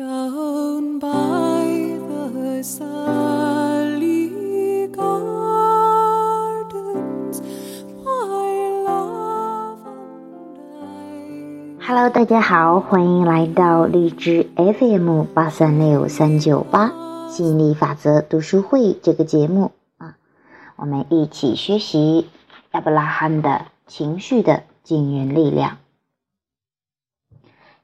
Down by the Sally Gardens, my love and I. Hello，大家好，欢迎来到荔枝 FM 八三六三九八吸引力法则读书会这个节目啊，我们一起学习亚伯拉罕的情绪的惊人力量。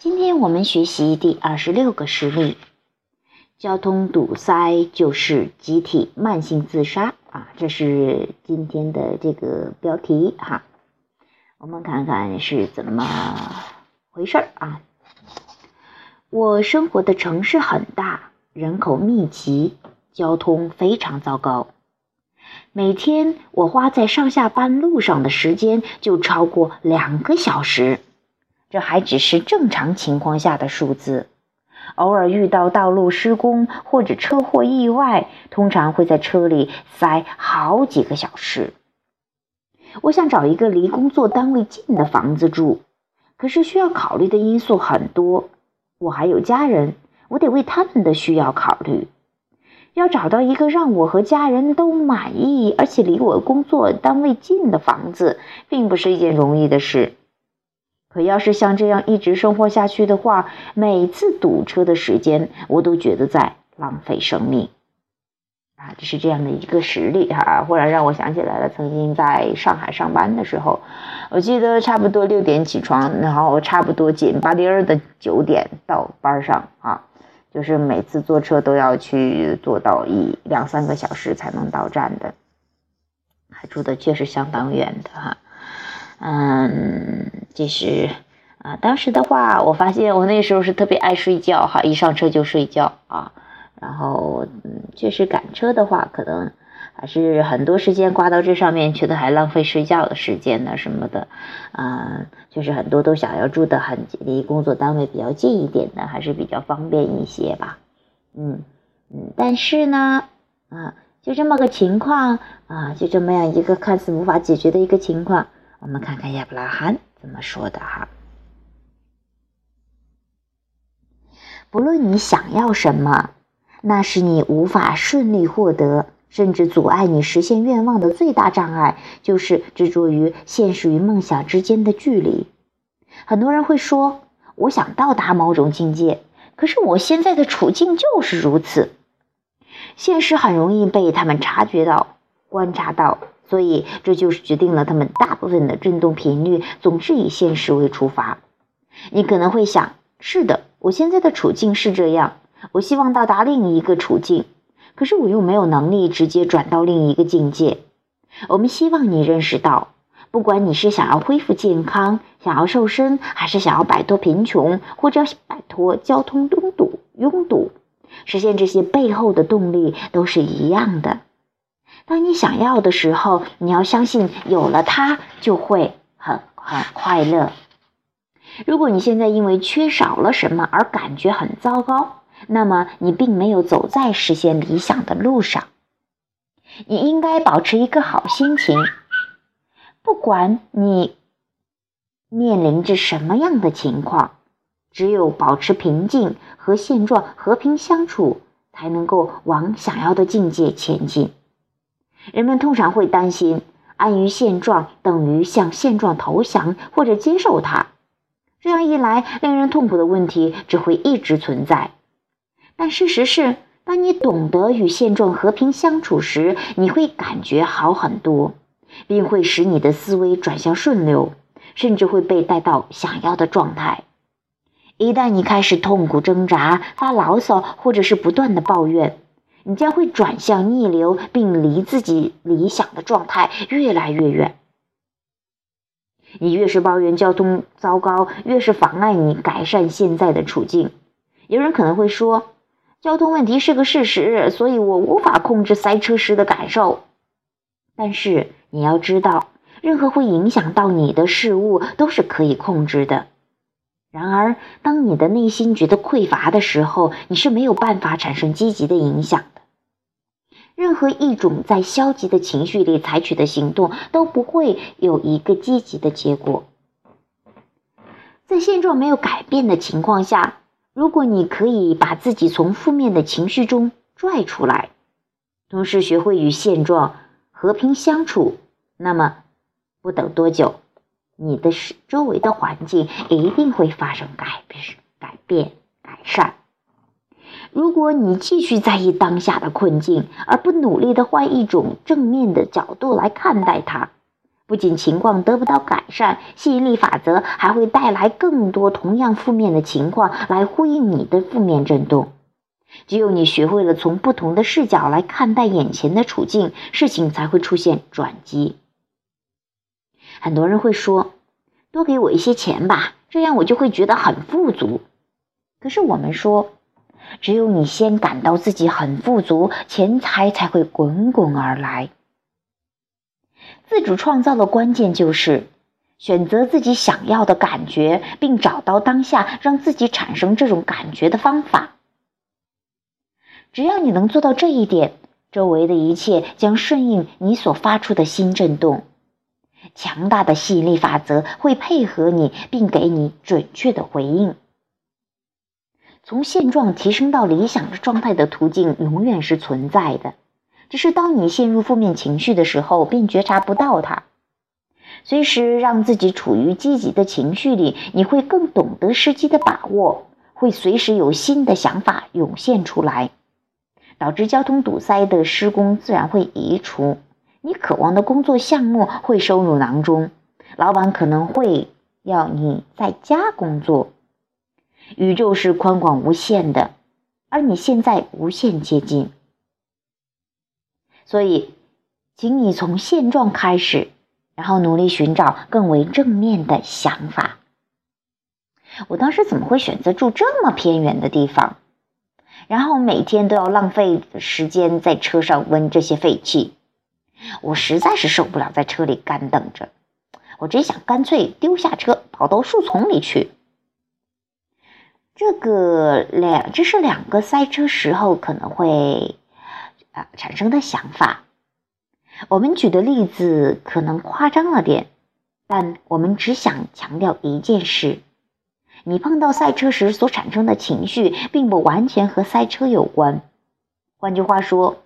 今天我们学习第二十六个实例：交通堵塞就是集体慢性自杀啊，这是今天的这个标题哈。我们看看是怎么回事儿啊。我生活的城市很大，人口密集，交通非常糟糕。每天我花在上下班路上的时间就超过两个小时。这还只是正常情况下的数字，偶尔遇到道路施工或者车祸意外，通常会在车里塞好几个小时。我想找一个离工作单位近的房子住，可是需要考虑的因素很多。我还有家人，我得为他们的需要考虑。要找到一个让我和家人都满意，而且离我工作单位近的房子，并不是一件容易的事。可要是像这样一直生活下去的话，每次堵车的时间，我都觉得在浪费生命。啊，这是这样的一个实例哈，忽然让我想起来了，曾经在上海上班的时候，我记得差不多六点起床，然后差不多紧巴丁儿的九点到班上啊，就是每次坐车都要去坐到一两三个小时才能到站的，还住的确实相当远的哈。嗯，这是啊，当时的话，我发现我那时候是特别爱睡觉哈，一上车就睡觉啊。然后，嗯，确实赶车的话，可能还是很多时间挂到这上面，觉得还浪费睡觉的时间呢什么的。啊，确实很多都想要住的很离工作单位比较近一点的，还是比较方便一些吧。嗯嗯，但是呢，啊，就这么个情况啊，就这么样一个看似无法解决的一个情况。我们看看亚伯拉罕怎么说的哈。不论你想要什么，那是你无法顺利获得，甚至阻碍你实现愿望的最大障碍，就是执着于现实与梦想之间的距离。很多人会说：“我想到达某种境界，可是我现在的处境就是如此。”现实很容易被他们察觉到、观察到。所以，这就是决定了他们大部分的振动频率总是以现实为出发。你可能会想：是的，我现在的处境是这样，我希望到达另一个处境，可是我又没有能力直接转到另一个境界。我们希望你认识到，不管你是想要恢复健康、想要瘦身，还是想要摆脱贫穷，或者摆脱交通拥堵、拥堵，实现这些背后的动力都是一样的。当你想要的时候，你要相信有了它就会很很快乐。如果你现在因为缺少了什么而感觉很糟糕，那么你并没有走在实现理想的路上。你应该保持一个好心情，不管你面临着什么样的情况，只有保持平静和现状和平相处，才能够往想要的境界前进。人们通常会担心，安于现状等于向现状投降或者接受它。这样一来，令人痛苦的问题只会一直存在。但事实是，当你懂得与现状和平相处时，你会感觉好很多，并会使你的思维转向顺流，甚至会被带到想要的状态。一旦你开始痛苦挣扎、发牢骚，或者是不断的抱怨，你将会转向逆流，并离自己理想的状态越来越远。你越是抱怨交通糟糕，越是妨碍你改善现在的处境。有人可能会说，交通问题是个事实，所以我无法控制塞车时的感受。但是你要知道，任何会影响到你的事物都是可以控制的。然而，当你的内心觉得匮乏的时候，你是没有办法产生积极的影响的。任何一种在消极的情绪里采取的行动，都不会有一个积极的结果。在现状没有改变的情况下，如果你可以把自己从负面的情绪中拽出来，同时学会与现状和平相处，那么不等多久，你的周围的环境一定会发生改变、改变、改善。如果你继续在意当下的困境，而不努力的换一种正面的角度来看待它，不仅情况得不到改善，吸引力法则还会带来更多同样负面的情况来呼应你的负面震动。只有你学会了从不同的视角来看待眼前的处境，事情才会出现转机。很多人会说：“多给我一些钱吧，这样我就会觉得很富足。”可是我们说。只有你先感到自己很富足，钱财才会滚滚而来。自主创造的关键就是选择自己想要的感觉，并找到当下让自己产生这种感觉的方法。只要你能做到这一点，周围的一切将顺应你所发出的新震动。强大的吸引力法则会配合你，并给你准确的回应。从现状提升到理想的状态的途径永远是存在的，只是当你陷入负面情绪的时候，便觉察不到它。随时让自己处于积极的情绪里，你会更懂得时机的把握，会随时有新的想法涌现出来，导致交通堵塞的施工自然会移除，你渴望的工作项目会收入囊中，老板可能会要你在家工作。宇宙是宽广无限的，而你现在无限接近，所以，请你从现状开始，然后努力寻找更为正面的想法。我当时怎么会选择住这么偏远的地方？然后每天都要浪费时间在车上闻这些废气，我实在是受不了在车里干等着，我真想干脆丢下车跑到树丛里去。这个两，这是两个塞车时候可能会啊产生的想法。我们举的例子可能夸张了点，但我们只想强调一件事：你碰到赛车时所产生的情绪，并不完全和赛车有关。换句话说。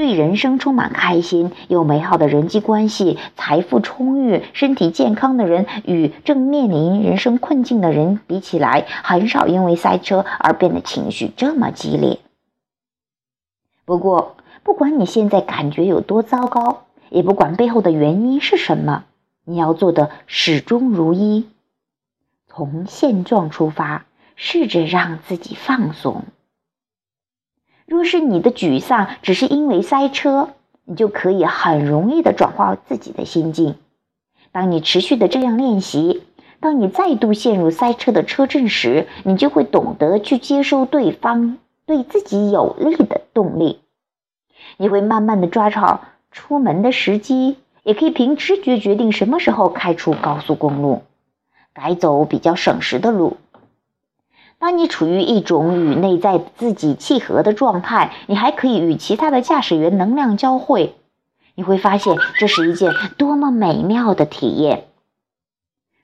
对人生充满开心、有美好的人际关系、财富充裕、身体健康的人，与正面临人生困境的人比起来，很少因为塞车而变得情绪这么激烈。不过，不管你现在感觉有多糟糕，也不管背后的原因是什么，你要做的始终如一：从现状出发，试着让自己放松。若是你的沮丧只是因为塞车，你就可以很容易的转化自己的心境。当你持续的这样练习，当你再度陷入塞车的车阵时，你就会懂得去接收对方对自己有利的动力。你会慢慢的抓好出门的时机，也可以凭直觉决定什么时候开出高速公路，改走比较省时的路。当你处于一种与内在自己契合的状态，你还可以与其他的驾驶员能量交汇，你会发现这是一件多么美妙的体验。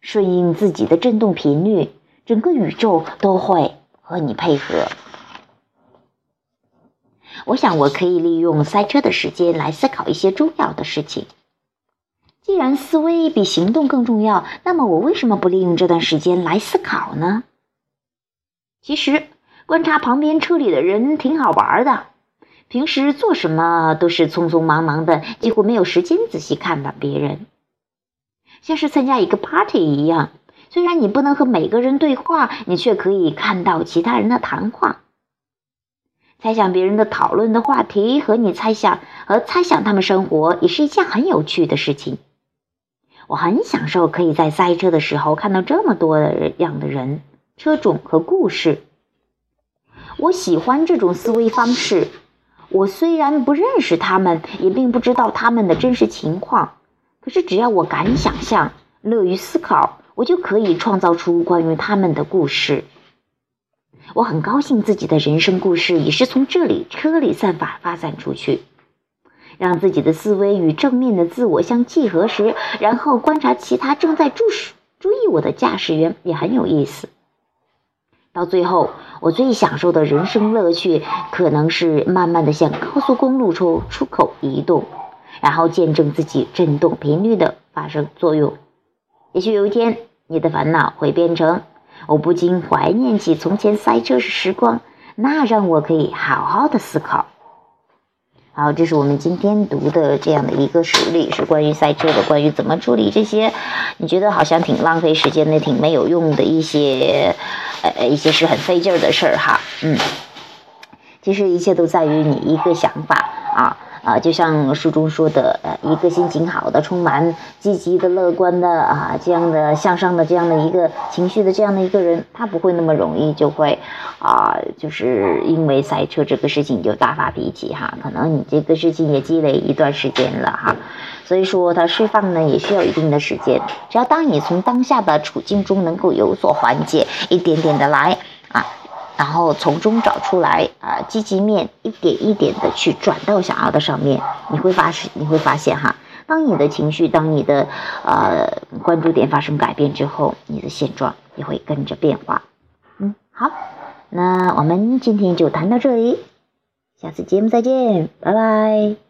顺应自己的振动频率，整个宇宙都会和你配合。我想我可以利用塞车的时间来思考一些重要的事情。既然思维比行动更重要，那么我为什么不利用这段时间来思考呢？其实，观察旁边车里的人挺好玩的。平时做什么都是匆匆忙忙的，几乎没有时间仔细看到别人，像是参加一个 party 一样。虽然你不能和每个人对话，你却可以看到其他人的谈话，猜想别人的讨论的话题，和你猜想和猜想他们生活，也是一件很有趣的事情。我很享受可以在塞车的时候看到这么多的样的人。车种和故事，我喜欢这种思维方式。我虽然不认识他们，也并不知道他们的真实情况，可是只要我敢想象、乐于思考，我就可以创造出关于他们的故事。我很高兴自己的人生故事也是从这里车里散发发散出去，让自己的思维与正面的自我相契合时，然后观察其他正在注视、注意我的驾驶员，也很有意思。到最后，我最享受的人生乐趣，可能是慢慢的向高速公路出出口移动，然后见证自己振动频率的发生作用。也许有一天，你的烦恼会变成，我不禁怀念起从前赛车时光，那让我可以好好的思考。好，这是我们今天读的这样的一个实例，是关于赛车的，关于怎么处理这些你觉得好像挺浪费时间的、挺没有用的一些呃一些是很费劲儿的事儿哈。嗯，其实一切都在于你一个想法啊。啊，就像书中说的，呃，一个心情好的、充满积极的、乐观的啊，这样的向上的这样的一个情绪的这样的一个人，他不会那么容易就会，啊，就是因为赛车这个事情就大发脾气哈。可能你这个事情也积累一段时间了哈，所以说他释放呢也需要一定的时间。只要当你从当下的处境中能够有所缓解，一点点的来啊。然后从中找出来啊，积极面一点一点的去转到想要的上面，你会发现，你会发现哈，当你的情绪，当你的呃关注点发生改变之后，你的现状也会跟着变化。嗯，好，那我们今天就谈到这里，下次节目再见，拜拜。